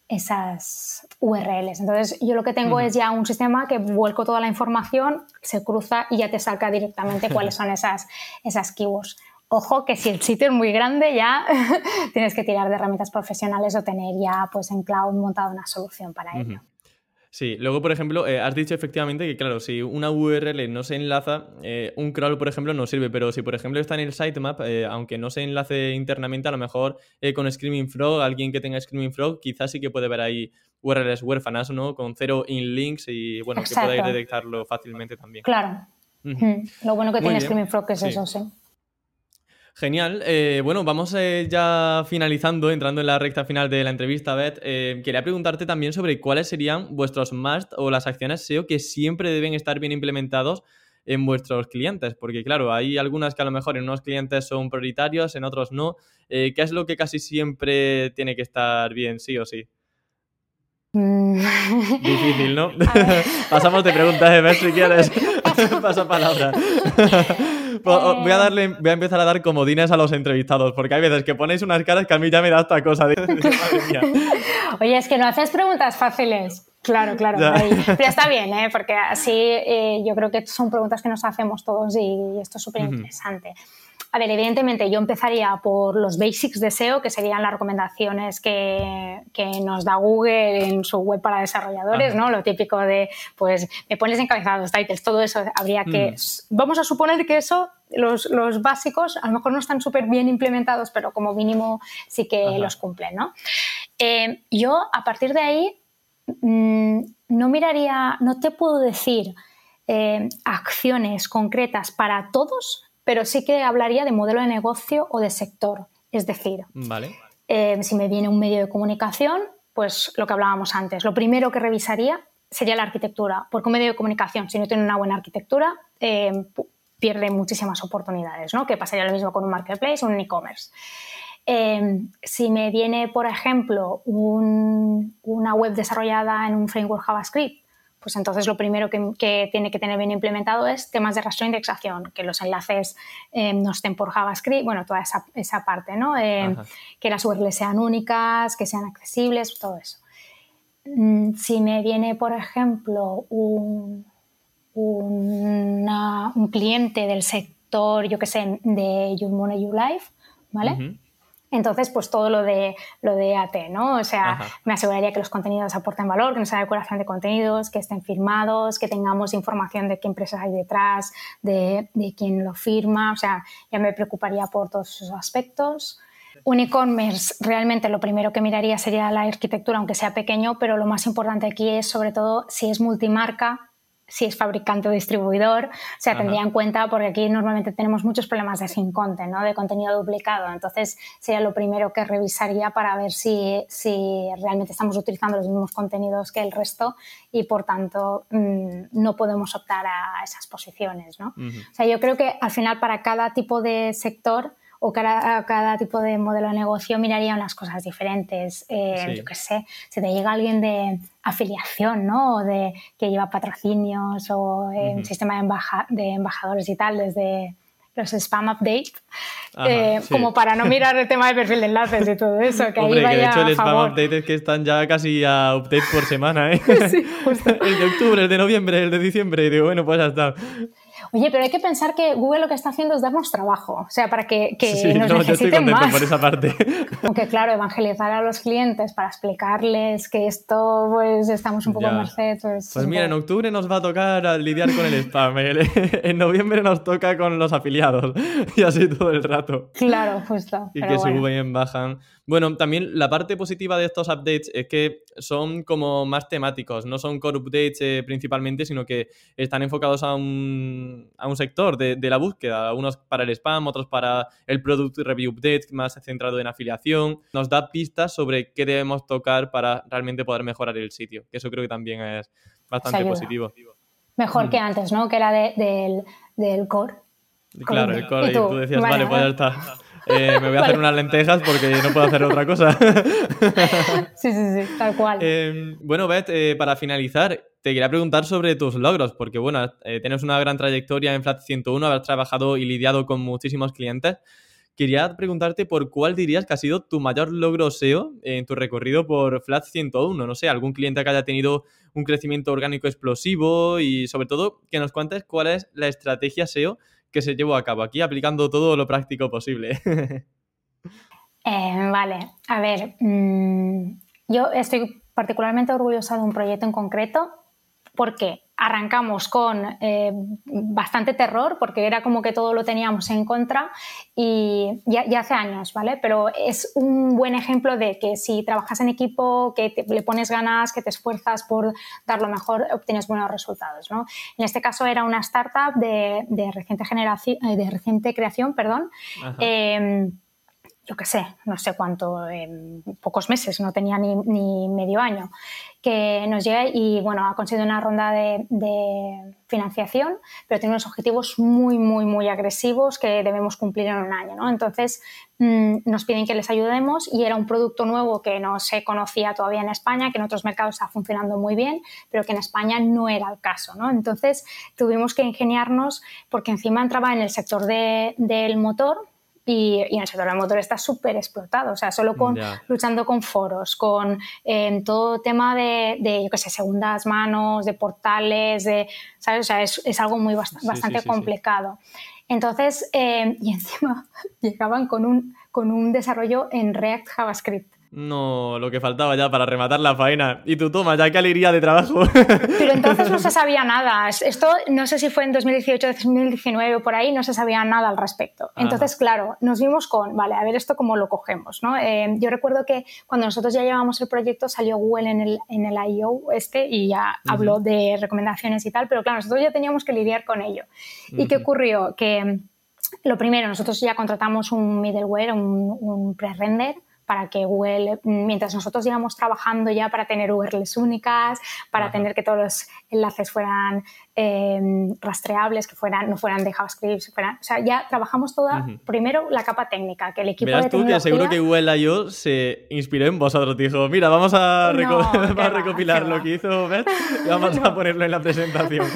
esas URLs. Entonces, yo lo que tengo es ya un sistema que vuelco toda la información, se cruza y ya te saca directamente cuáles son esas, esas keywords. Ojo que si el sitio es muy grande ya tienes que tirar de herramientas profesionales o tener ya pues en cloud montada una solución para ello. Sí, luego, por ejemplo, eh, has dicho efectivamente que, claro, si una URL no se enlaza, eh, un crawl, por ejemplo, no sirve, pero si, por ejemplo, está en el sitemap, eh, aunque no se enlace internamente, a lo mejor con Screaming Frog, alguien que tenga Screaming Frog, quizás sí que puede ver ahí URLs huérfanas, ¿no? Con cero in links y, bueno, que podáis detectarlo fácilmente también. Claro. Mm. Lo bueno que tiene Screaming Frog es eso, sí. Genial. Eh, bueno, vamos eh, ya finalizando, entrando en la recta final de la entrevista, Beth. Eh, quería preguntarte también sobre cuáles serían vuestros must o las acciones SEO que siempre deben estar bien implementados en vuestros clientes, porque claro, hay algunas que a lo mejor en unos clientes son prioritarios, en otros no. ¿Qué es lo que casi siempre tiene que estar bien, sí o sí? Mm. Difícil, ¿no? Pasamos de preguntas, Beth, si quieres. Pasa palabra. Voy a darle, voy a empezar a dar comodines a los entrevistados, porque hay veces que ponéis unas caras que a mí ya me da esta cosa de, Oye, es que no haces preguntas fáciles. Claro, claro. Pero está bien, ¿eh? porque así eh, yo creo que son preguntas que nos hacemos todos y esto es súper interesante. A ver, evidentemente yo empezaría por los basics de SEO, que serían las recomendaciones que, nos da Google en su web para desarrolladores, ¿no? Lo típico de, pues, me pones encabezados, titles, todo eso habría que... Mm. Vamos a suponer que eso, los, básicos, a lo mejor no están súper bien implementados, pero como mínimo sí que los cumplen, ¿no? Eh, yo, a partir de ahí, mm, no miraría, no te puedo decir eh, acciones concretas para todos, pero sí que hablaría de modelo de negocio o de sector. Es decir, eh, si me viene un medio de comunicación, pues lo que hablábamos antes, lo primero que revisaría sería la arquitectura, porque un medio de comunicación, si no tiene una buena arquitectura, eh, pierde muchísimas oportunidades, ¿no? Que pasaría lo mismo con un marketplace o un e-commerce. Eh, si me viene, por ejemplo, una web desarrollada en un framework JavaScript pues entonces lo primero que, tiene que tener bien implementado es temas de rastro e indexación, que los enlaces eh, no estén por JavaScript, bueno, toda esa, parte, ¿no? Eh, que las URLs sean únicas, que sean accesibles, todo eso. Mm, si me viene, por ejemplo, un, un cliente del sector, yo qué sé, de You Money, You Life, ¿vale? Entonces, pues todo lo de, lo de AT, ¿no? O sea, me aseguraría que los contenidos aporten valor, que no sea decoración de contenidos, que estén firmados, que tengamos información de qué empresas hay detrás, de, de quién lo firma. O sea, ya me preocuparía por todos esos aspectos. Un e-commerce, realmente lo primero que miraría sería la arquitectura, aunque sea pequeño, pero lo más importante aquí es sobre todo si es multimarca, si es fabricante o distribuidor, o sea, tendría en cuenta, porque aquí normalmente tenemos muchos problemas de sin content, ¿no? de contenido duplicado, entonces sería lo primero que revisaría para ver si, si realmente estamos utilizando los mismos contenidos que el resto y por tanto mm, no podemos optar a esas posiciones. ¿no? O sea, yo creo que al final para cada tipo de sector o cada, cada tipo de modelo de negocio miraría unas cosas diferentes. Eh, yo qué sé, si te llega alguien de afiliación, ¿no? O de que lleva patrocinios o un sistema de, de embajadores y tal, desde los spam updates, eh, como para no mirar el tema de perfil de enlaces y todo eso. Que Hombre, ahí que de hecho el spam update es que están ya casi a update por semana, ¿eh? sí, justo. el de octubre, el de noviembre, el de diciembre, y digo, bueno, pues ya está. Oye, pero hay que pensar que Google lo que está haciendo es darnos trabajo, o sea, para que, que sí, nos no, necesiten yo estoy contento más. por esa parte. Aunque claro, evangelizar a los clientes para explicarles que esto, pues, estamos un poco a merced. Pues, pues mira, en octubre nos va a tocar lidiar con el spam, en noviembre nos toca con los afiliados y así todo el rato. Claro, justo. Y que suben y bajan. Bueno, también la parte positiva de estos updates es que son como más temáticos, no son core updates eh, principalmente, sino que están enfocados a un, a un sector de, de, la búsqueda, unos para el spam, otros para el product review update, más centrado en afiliación. Nos da pistas sobre qué debemos tocar para realmente poder mejorar el sitio, que eso creo que también es bastante positivo. Mejor que mm. antes, ¿no? Que era del, del core. Claro, el core, y tú, decías, vale, pues ya está. Eh, me voy a hacer unas lentejas porque no puedo hacer otra cosa. sí, sí, sí, tal cual. Em, bueno, Beth, eh, para finalizar, te quería preguntar sobre tus logros, porque bueno, eh, tienes una gran trayectoria en Flat 101, haber trabajado y lidiado con muchísimos clientes. quería preguntarte por cuál dirías que ha sido tu mayor logro SEO en tu recorrido por Flat 101. No sé, algún cliente que haya tenido un crecimiento orgánico explosivo y sobre todo que nos cuentes cuál es la estrategia SEO que se llevó a cabo aquí, aplicando todo lo práctico posible. Eh, vale, a ver, mm, yo estoy particularmente orgullosa de un proyecto en concreto porque arrancamos con eh, bastante terror, porque era como que todo lo teníamos en contra y ya, hace años, ¿vale? Pero es un buen ejemplo de que si trabajas en equipo, que le pones ganas, que te esfuerzas por dar lo mejor, obtienes buenos resultados, ¿no? En este caso era una startup de, reciente, generación, eh, de reciente creación, perdón, yo sé, no sé cuánto, en pocos meses, no tenía ni, ni, medio año, que nos llega y bueno, ha conseguido una ronda de, financiación, pero tiene unos objetivos muy, muy, muy agresivos que debemos cumplir en un año. ¿no? Entonces mm, nos piden que les ayudemos y era un producto nuevo que no se conocía todavía en España, que en otros mercados está funcionando muy bien, pero que en España no era el caso. ¿no? Entonces tuvimos que ingeniarnos porque encima entraba en el sector del motor y, en el sector del motor está súper explotado, o sea, solo con luchando con foros, con todo tema de, de, yo qué sé, segundas manos, de portales, de, ¿sabes? O sea, es, es algo muy bastante complicado. Entonces, em, y encima llegaban con un, con un desarrollo en React JavaScript. No, lo que faltaba ya para rematar la faena. Y tú toma, ya qué alegría de trabajo. Pero entonces no se sabía nada. Esto no sé si fue en 2018, 2019 o por ahí, no se sabía nada al respecto. Entonces, claro, nos vimos con, vale, a ver esto cómo lo cogemos. ¿no? Eh, yo recuerdo que cuando nosotros ya llevábamos el proyecto salió Google en el, en el I.O. este y ya habló de recomendaciones y tal, pero claro, nosotros ya teníamos que lidiar con ello. ¿Y qué ocurrió? Que lo primero, nosotros ya contratamos un middleware, un, un pre-render para que Google, mientras nosotros íbamos trabajando ya para tener URLs únicas, para tener que todos los enlaces fueran Em, rastreables, que fueran, no fueran de JavaScript, fueran, o sea, ya trabajamos toda, primero la capa técnica, que el equipo Verás tú que seguro que Google I.O. se inspiró en vosotros, dijo, mira, vamos a, recopilar lo que hizo Beth y vamos a ponerlo en la presentación.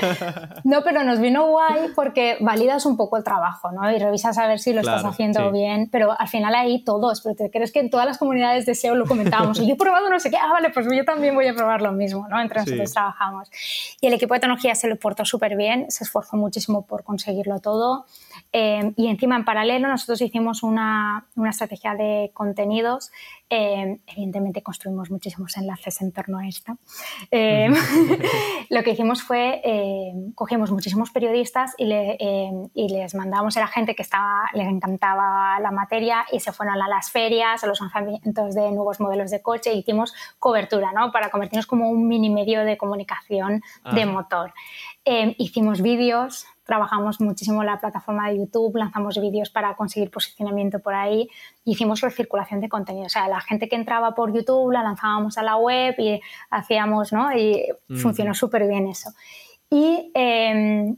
no, pero nos vino guay porque validas un poco el trabajo, ¿no? Y revisas a ver si lo estás haciendo bien, pero al final ahí todos, pero te crees que en todas las comunidades de SEO lo comentábamos, y yo he probado no sé qué, ah, vale, pues yo también voy a probar lo mismo, ¿no? Entre nosotros trabajamos. Y el equipo de se lo portó súper bien, se esforzó muchísimo por conseguirlo todo. Eh, y encima, en paralelo, nosotros hicimos una, una estrategia de contenidos. Eh, evidentemente, construimos muchísimos enlaces en torno a esto. Eh, lo que hicimos fue, cogimos muchísimos periodistas y, le, y, les mandamos a la gente que estaba, les encantaba la materia y se fueron a las ferias, a los lanzamientos de nuevos modelos de coche y hicimos cobertura, ¿no? Para convertirnos como un mini medio de comunicación de motor. hicimos vídeos trabajamos muchísimo la plataforma de YouTube, lanzamos vídeos para conseguir posicionamiento por ahí, hicimos recirculación de contenido. O sea, la gente que entraba por YouTube la lanzábamos a la web y hacíamos, ¿no? Y funcionó súper bien eso. Y em,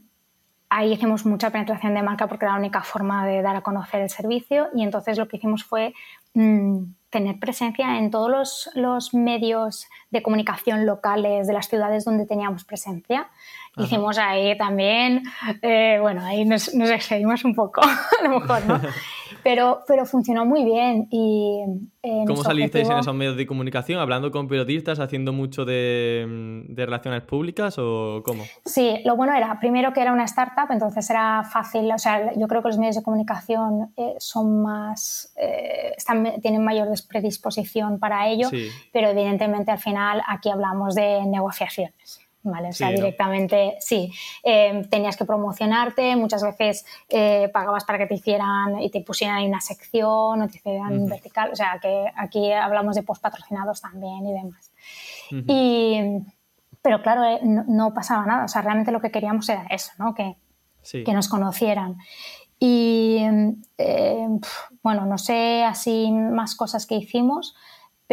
ahí hicimos mucha penetración de marca porque era la única forma de dar a conocer el servicio y entonces lo que hicimos fue mm, tener presencia en todos los, los, medios de comunicación locales de las ciudades donde teníamos presencia. Hicimos ahí también, eh, bueno, ahí nos, nos, excedimos un poco, a lo mejor, ¿no? Pero, pero funcionó muy bien. Y, eh, ¿Cómo salisteis en esos medios de comunicación? ¿Hablando con periodistas, haciendo mucho de, de, relaciones públicas o cómo? Sí, lo bueno era, primero que era una startup, entonces era fácil, o sea, yo creo que los medios de comunicación eh, son más, están, tienen mayor predisposición para ello, pero evidentemente al final aquí hablamos de negociaciones. ¿Vale? O sea, directamente, sí, eh, tenías que promocionarte, muchas veces eh, pagabas para que te hicieran y te pusieran en una sección o te hicieran vertical, o sea, que aquí hablamos de post patrocinados también y demás. y, pero claro, eh, no, pasaba nada, o sea, realmente lo que queríamos era eso, ¿no? Que, que nos conocieran. Y bueno, no sé así más cosas que hicimos,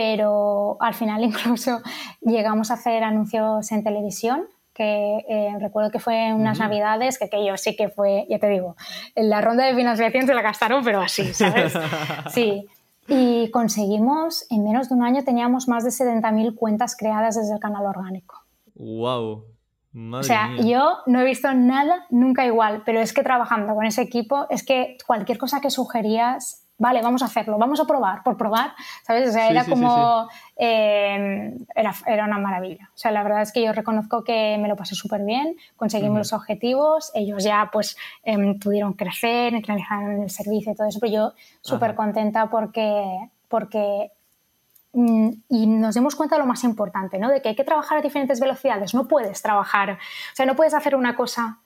pero al final incluso llegamos a hacer anuncios en televisión que eh, recuerdo que fue unas navidades que, que yo sí que fue, ya te digo, en la ronda de financiación se la gastaron, pero así, ¿sabes? Sí. Y conseguimos, en menos de un año teníamos más de 70.000 cuentas creadas desde el canal orgánico. ¡Wow! o sea, yo no he visto nada nunca igual, pero es que trabajando con ese equipo, es que cualquier cosa que sugerías, vale, vamos a hacerlo, vamos a probar, por probar, ¿sabes? O sea, era como, eh, era, era, una maravilla. O sea, la verdad es que yo reconozco que me lo pasé súper bien, conseguimos los objetivos, ellos ya pues em, pudieron crecer, en el servicio y todo eso, pero yo súper contenta porque, porque Mm, y nos demos cuenta de lo más importante, ¿no? De que hay que trabajar a diferentes velocidades. No puedes trabajar, o sea, no puedes hacer una cosa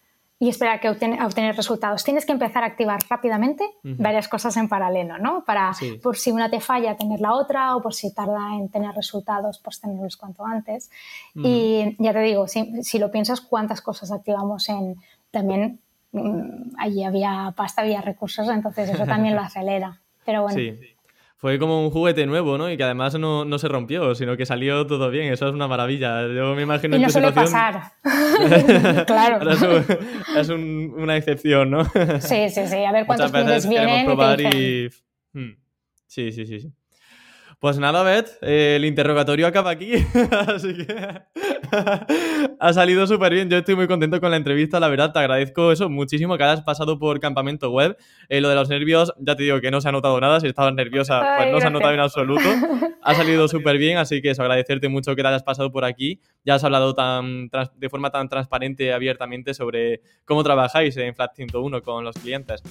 y esperar que obtener, resultados. Tienes que empezar a activar rápidamente varias cosas en paralelo, ¿no? Para, por si una te falla, tener la otra, o por si tarda en tener resultados, pues tenerlos cuanto antes. Y ya te digo, si, si, lo piensas, cuántas cosas activamos en... También mm, allí había pasta, había recursos, entonces eso también lo acelera. Pero bueno. Sí fue como un juguete nuevo, ¿no? Y que además no, no, se rompió, sino que salió todo bien. Eso es una maravilla. Yo me imagino y no suele pasar. claro. es, una excepción, ¿no? sí, sí, sí. A ver cuántos clientes vienen probar y, hmm. Sí, sí, sí, sí. Pues nada, Beth, eh, el interrogatorio acaba aquí, así que ha salido súper bien. Yo estoy muy contento con la entrevista, la verdad, te agradezco eso muchísimo que hayas pasado por campamento web. Eh, lo de los nervios, ya te digo que no se ha notado nada, si estabas nerviosa, pues no se ha notado en absoluto. Ha salido súper bien, así que eso, agradecerte mucho que te hayas pasado por aquí. Ya has hablado tan, de forma tan transparente y abiertamente sobre cómo trabajáis en Flat 101 con los clientes.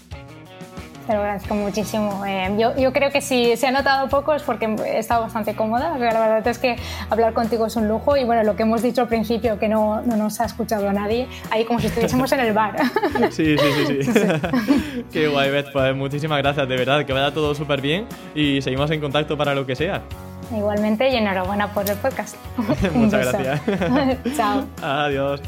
Te lo agradezco muchísimo. Eh, yo, yo, creo que si se ha notado poco es porque he estado bastante cómoda. la verdad es que hablar contigo es un lujo y bueno, lo que hemos dicho al principio, que no, no nos ha escuchado nadie, ahí como si estuviésemos en el bar. Sí, sí, sí. sí. Qué guay, Beth. Pues muchísimas gracias, de verdad. Que vaya todo súper bien y seguimos en contacto para lo que sea. Igualmente y enhorabuena por el podcast. Muchas gracias. Chao. Adiós.